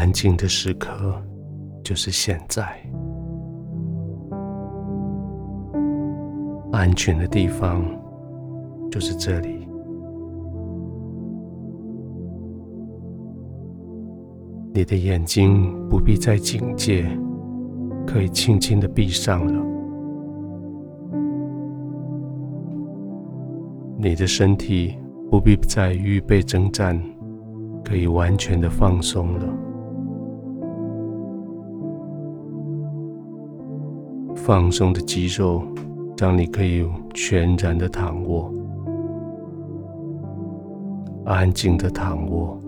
安静的时刻就是现在，安全的地方就是这里。你的眼睛不必再警戒，可以轻轻的闭上了。你的身体不必再预备征战，可以完全的放松了。放松的肌肉让你可以全然的躺卧，安静的躺卧。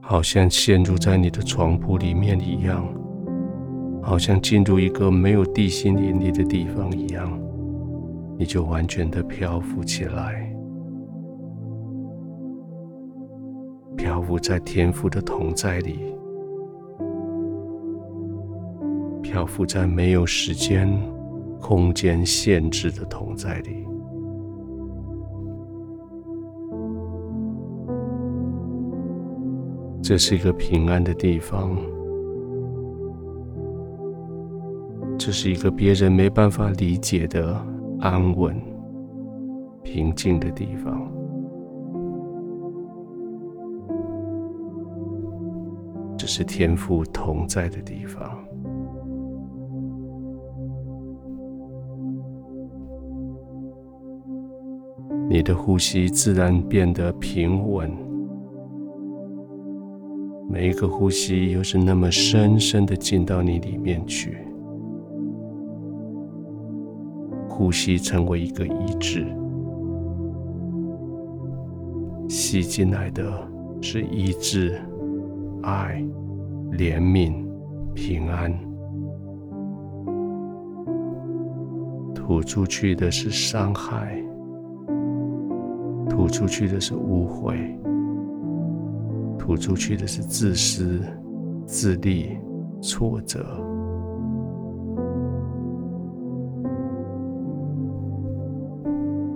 好像陷入在你的床铺里面一样，好像进入一个没有地心引力的地方一样，你就完全的漂浮起来，漂浮在天父的同在里，漂浮在没有时间、空间限制的同在里。这是一个平安的地方，这是一个别人没办法理解的安稳、平静的地方。只是天父同在的地方。你的呼吸自然变得平稳。每一个呼吸，又是那么深深的进到你里面去。呼吸成为一个一致，吸进来的是医治、爱、怜悯、平安；吐出去的是伤害，吐出去的是污秽。吐出去的是自私、自利、挫折。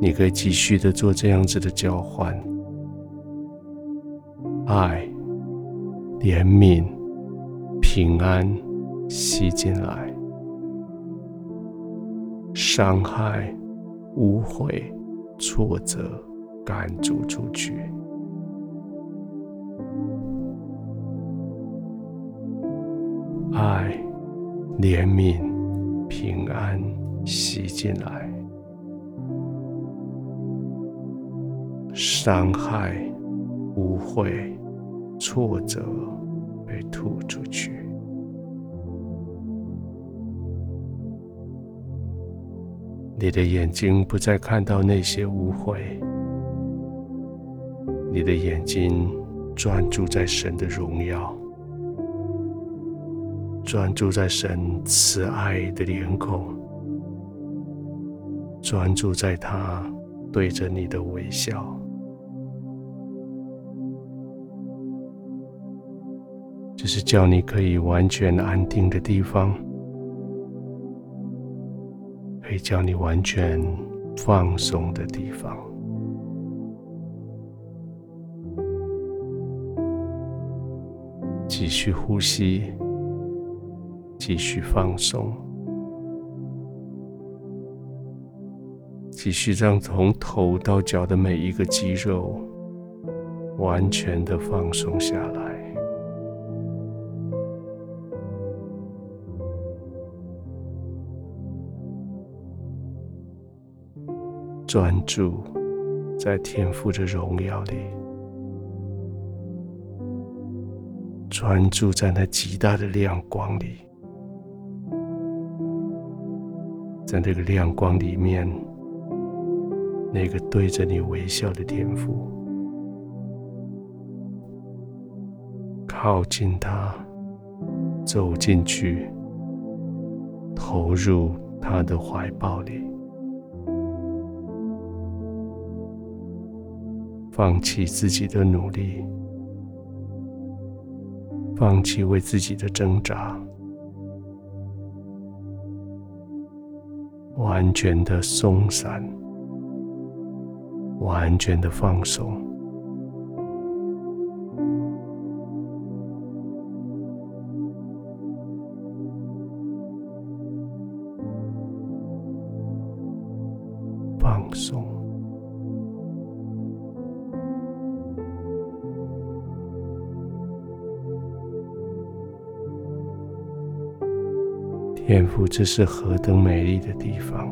你可以继续的做这样子的交换：爱、怜悯、平安吸进来，伤害、污秽、挫折赶逐出去。爱、怜悯、平安吸进来，伤害、污秽、挫折被吐出去。你的眼睛不再看到那些污秽，你的眼睛专注在神的荣耀。专注在神慈爱的脸孔，专注在他对着你的微笑，这是叫你可以完全安定的地方，可以叫你完全放松的地方。继续呼吸。继续放松，继续让从头到脚的每一个肌肉完全的放松下来，专注在天赋的荣耀里，专注在那极大的亮光里。在那个亮光里面，那个对着你微笑的天赋，靠近他，走进去，投入他的怀抱里，放弃自己的努力，放弃为自己的挣扎。完全的松散，完全的放松，放松。天父，这是何等美丽的地方！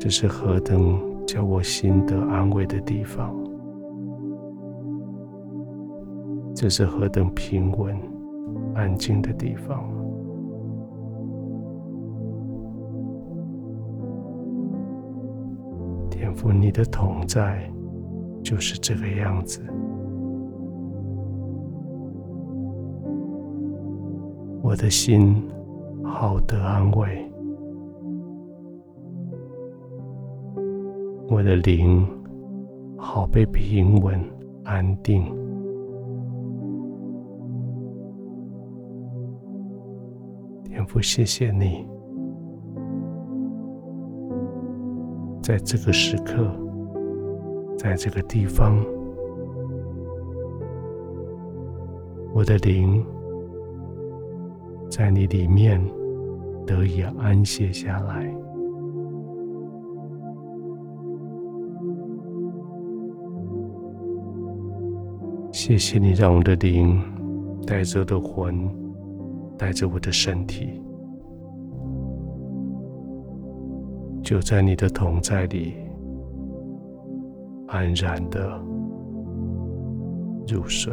这是何等叫我心得安慰的地方！这是何等平稳、安静的地方！天父，你的同在就是这个样子。我的心好得安慰，我的灵好被平稳安定。天父，谢谢你，在这个时刻，在这个地方，我的灵。在你里面得以安歇下来。谢谢你，让我的灵带着我的魂，带着我的身体，就在你的同在里安然的入睡。